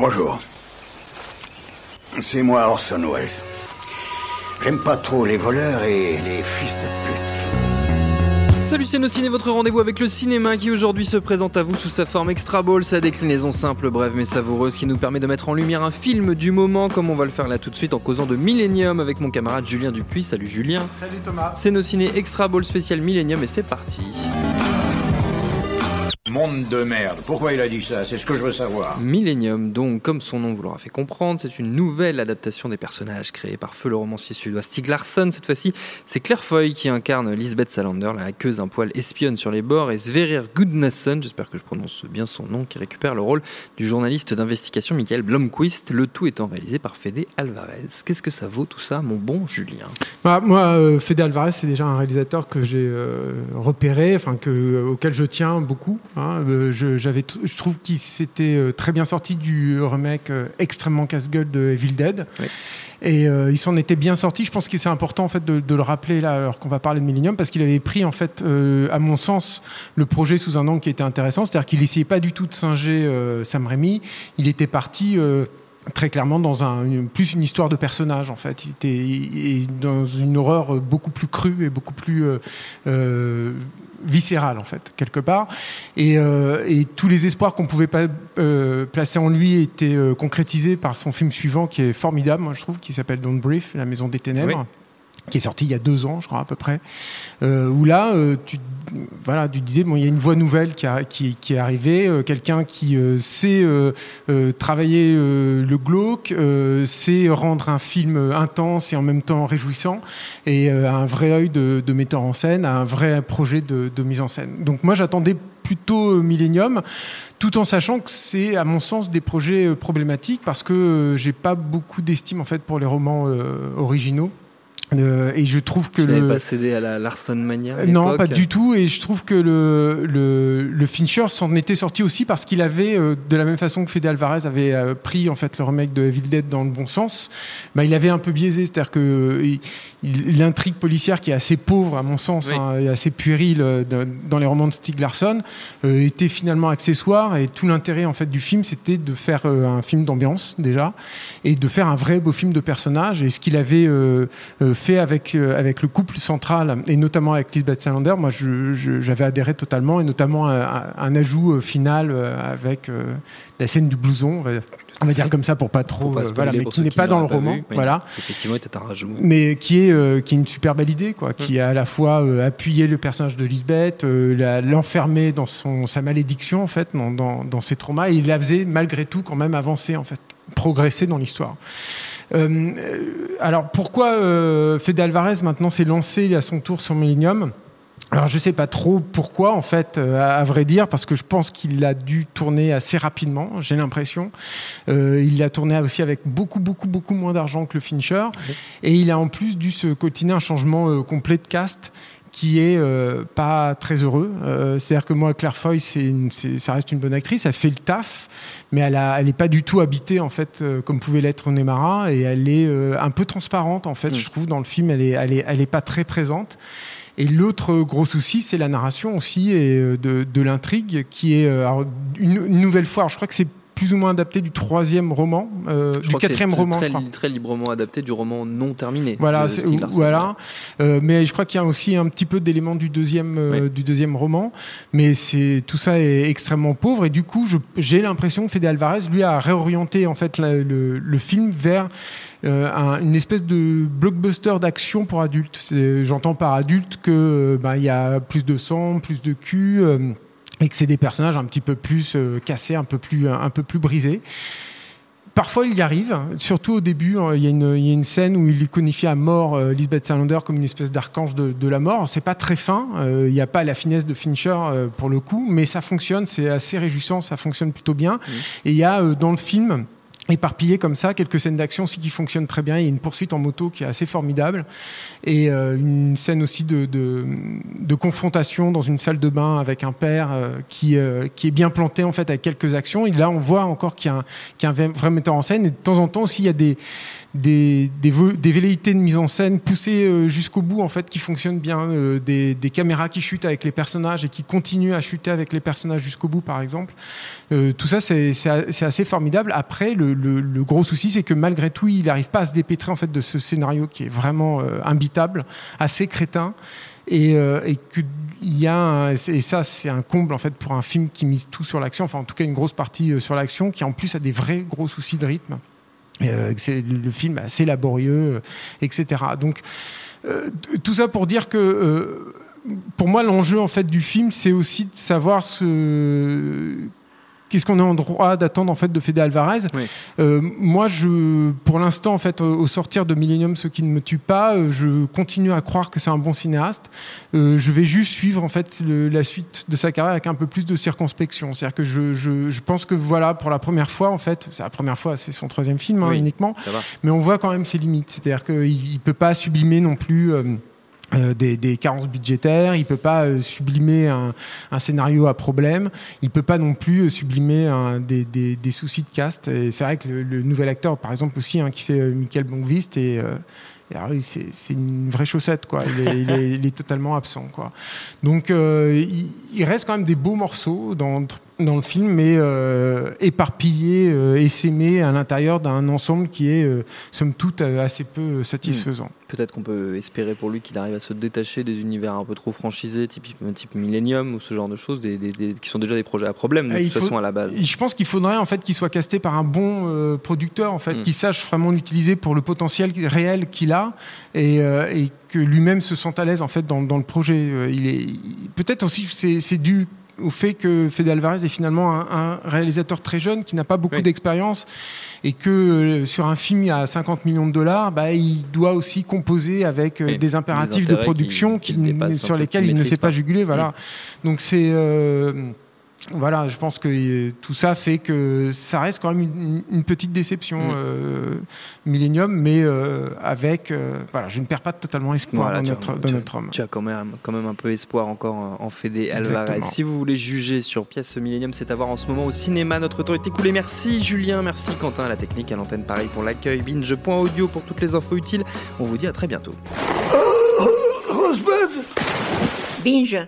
Bonjour. C'est moi Orson Welles. J'aime pas trop les voleurs et les fils de pute. Salut c'est nos ciné, votre rendez-vous avec le cinéma qui aujourd'hui se présente à vous sous sa forme extra ball, sa déclinaison simple, brève mais savoureuse qui nous permet de mettre en lumière un film du moment comme on va le faire là tout de suite en causant de Millennium avec mon camarade Julien Dupuis. Salut Julien. Salut Thomas. C'est nos ciné extra ball spécial Millennium et c'est parti. Monde de merde. Pourquoi il a dit ça? C'est ce que je veux savoir. Millennium, donc, comme son nom vous l'aura fait comprendre, c'est une nouvelle adaptation des personnages créés par feu le romancier suédois Stig Larsson. Cette fois-ci, c'est Claire Foy qui incarne Lisbeth Salander, la hackeuse un poil espionne sur les bords, et Sverrir Gudnason, j'espère que je prononce bien son nom, qui récupère le rôle du journaliste d'investigation Michael Blomquist, le tout étant réalisé par Fede Alvarez. Qu'est-ce que ça vaut tout ça, mon bon Julien? Bah, moi, euh, Fede Alvarez, c'est déjà un réalisateur que j'ai euh, repéré, enfin que, auquel je tiens beaucoup. hein. Euh, je, trouve qu'il s'était euh, très bien sorti du remake euh, extrêmement casse-gueule de Evil Dead. Oui. Et il s'en était bien sorti. Je pense que c'est important en fait de, de le rappeler là, alors qu'on va parler de Millennium, parce qu'il avait pris en fait, à mon sens, le projet sous un angle qui était intéressant. C'est-à-dire qu'il essayait pas du tout de singer Sam Raimi. Il était parti. Très clairement dans un une- plus une histoire de personnage en fait. Il était il- dans une horreur euh, beaucoup plus crue et beaucoup plus euh, euh, viscérale en fait quelque part. Et, euh, et tous les espoirs qu'on pouvait pas euh, placer en lui étaient concrétisés par son film suivant qui est formidable moi je trouve qui s'appelle Don't Brief la maison des ténèbres. Qui est sorti il y a deux ans, je crois à peu près, euh, où là, euh, tu, voilà, tu disais, bon, il y a une voix nouvelle qui, a- qui, est arrivée, euh, quelqu'un qui sait travailler le glauque, sait rendre un film intense et en même temps réjouissant, et a un vrai œil de, metteur en scène, un vrai projet de, mise en scène. Donc moi, j'attendais plutôt Millennium, tout en sachant que c'est, à mon sens, des projets problématiques parce que j'ai pas beaucoup d'estime en fait pour les romans originaux. Euh, et je trouve que Tu le pas cédé à la Larson Mania à non, pas du tout. Et je trouve que le, le, le Fincher s'en était sorti aussi parce qu'il avait, euh, de la même façon que Fede Alvarez avait euh, pris en fait le remake de Evil Dead dans le bon sens, bah, il avait un peu biaisé. C'est-à-dire que l'intrigue policière qui est assez pauvre à mon sens Oui. hein, et assez puérile euh, dans les romans de Stieg Larsson euh, était finalement accessoire. Et tout l'intérêt en fait du film, c'était de faire euh, un film d'ambiance déjà et de faire un vrai beau film de personnage. Et ce qu'il avait euh, euh, fait avec, euh, avec le couple central, et notamment avec Lisbeth Salander, moi j'avais adhéré totalement, et notamment un, ajout euh, final euh, avec la scène du blouson, on va, dire comme ça pour pas trop, pas voilà, mais qui n'est pas dans le roman, vu. Voilà Effectivement, un rajout. mais qui est euh, qui est une super belle idée quoi qui a à la fois euh, appuyé le personnage de Lisbeth euh, l'enfermer dans son sa malédiction en fait dans, dans, dans ses traumas et il la faisait malgré tout quand même avancer en fait progresser dans l'histoire alors pourquoi euh, Fede Alvarez maintenant s'est lancé à son tour sur Millennium? Alors je sais pas trop pourquoi en fait, euh, à, vrai dire, parce que je pense qu'il a dû tourner assez rapidement. J'ai l'impression. Euh, il a tourné aussi avec beaucoup beaucoup beaucoup moins d'argent que le Fincher, et il a en plus dû se cotiner un changement euh, complet de cast qui est euh, pas très heureux. Euh, C'est-à-dire que moi, Claire Foy, une- ça reste une bonne actrice, elle fait le taf, mais elle, a, elle est pas du tout habitée en fait euh, comme pouvait l'être René Mara, et elle est un peu transparente en fait. Mm. Je trouve dans le film, elle est, elle est, elle est pas très présente. Et l'autre gros souci, c'est la narration aussi et de, de l'intrigue, qui est alors, une, une nouvelle fois. alors, je crois que c'est plus ou moins adapté du troisième roman, euh, du quatrième roman, très, je crois. très librement adapté du roman non terminé. Voilà, voilà. Euh, mais je crois qu'il y a aussi un petit peu d'éléments du deuxième euh, Oui. du deuxième roman, mais c'est tout ça est extrêmement pauvre et du coup, j'ai l'impression que Fede Alvarez lui a réorienté en fait la- le, le film vers un- une espèce de blockbuster d'action pour adultes. J'entends par adulte que ben, il y a plus de sang, plus de cul. Et que c'est des personnages un petit peu plus euh, cassés, un peu plus, un peu plus brisés. Parfois, il y arrive, surtout au début. hein, Il y, a une, il y a une scène où il iconifie à mort euh, Lisbeth Salander comme une espèce d'archange de, de la mort. C'est pas très fin, euh, il n'y a pas la finesse de Fincher euh, pour le coup, mais ça fonctionne, c'est assez réjouissant, ça fonctionne plutôt bien. Et il y a dans le film éparpillé comme ça, quelques scènes d'action aussi qui fonctionnent très bien. Il y a une poursuite en moto qui est assez formidable et euh, une scène aussi de, de, confrontation dans une salle de bain avec un père euh, qui, euh, qui est bien planté en fait avec quelques actions. Et là, on voit encore qu'il y y a un vrai metteur en scène et de temps en temps aussi il y a des des, velléités de mise en scène poussées euh, jusqu'au bout en fait qui fonctionnent bien euh, des, caméras qui chutent avec les personnages et qui continuent à chuter avec les personnages jusqu'au bout par exemple. Euh, tout ça c'est assez formidable. Après le, gros souci c'est que malgré tout il n'arrive pas à se dépêtrer en fait de ce scénario qui est vraiment euh, imbitable assez crétin. Et, y a et ça c'est un comble en fait pour un film qui mise tout sur l'action enfin en tout cas une grosse partie sur l'action qui en plus a des vrais gros soucis de rythme c'est le film assez laborieux, euh, etc. Donc euh, tout ça pour dire que euh, pour moi l'enjeu en fait du film c'est aussi de savoir ce qu'est-ce qu'on est en droit d'attendre en fait de Fede Alvarez. Oui. Euh, moi je pour l'instant en fait au, sortir de Millennium ce qui ne me tue pas, euh, je continue à croire que c'est un bon cinéaste. Euh, je vais juste suivre en fait le- la suite de sa carrière avec un peu plus de circonspection. C'est-à-dire que je, je, je pense que voilà pour la première fois en fait, c'est la première fois, c'est son troisième film hein, Oui. uniquement, mais on voit quand même ses limites. C'est-à-dire qu'il ne peut pas sublimer non plus. euh, euh, des, des carences budgétaires, il peut pas euh, sublimer un, un scénario à problème, il peut pas non plus euh, sublimer un, des, des, des soucis de cast. Et c'est vrai que le, le nouvel acteur, par exemple aussi, hein, qui fait euh, Michael Blomqvist, et, euh, et c'est une vraie chaussette, quoi. Il est, il est- il est totalement absent, quoi. Donc, euh, il, il reste quand même des beaux morceaux dans, dans le film, mais euh, éparpillés, euh, essaimés à l'intérieur d'un ensemble qui est, euh, somme toute, euh, assez peu satisfaisant. Peut-être qu'on peut espérer pour lui qu'il arrive à se détacher des univers un peu trop franchisés, type, type Millennium ou ce genre de choses, des, des- des- qui sont déjà des projets à problème de Ah, toute faut- façon à la base. Je pense qu'il faudrait en fait qu'il soit casté par un bon euh, producteur en fait, Mm. qui sache vraiment l'utiliser pour le potentiel réel qu'il a et, euh, et que lui-même se sente à l'aise en fait dans, dans le projet. Euh, Il est peut-être aussi c'est c'est dû au fait que Fede Alvarez est finalement un, un réalisateur très jeune qui n'a pas beaucoup Oui. d'expérience et que euh, sur un film à 50 millions de dollars, bah, il doit aussi composer avec euh, Oui, des impératifs des de production qui- qui, qui dépassent un sur lesquels il ne sait pas pas. juguler. Voilà. Donc c'est euh, voilà, je pense que euh, tout ça fait que ça reste quand même une, une petite déception, Mm. euh, Millennium, mais euh, avec, euh, voilà, je ne perds pas totalement espoir Voilà, dans, tu as- notre, dans tu as- notre homme. Tu as quand même, quand même un peu espoir encore en en Fede Alvarez. Si vous voulez juger sur Pièce Millennium, c'est à voir en ce moment au cinéma. Notre temps est écoulé. Merci Julien, merci Quentin à la technique, à l'antenne pareil pour l'accueil. Binge.audio pour toutes les infos utiles. On vous dit à très bientôt. Binge.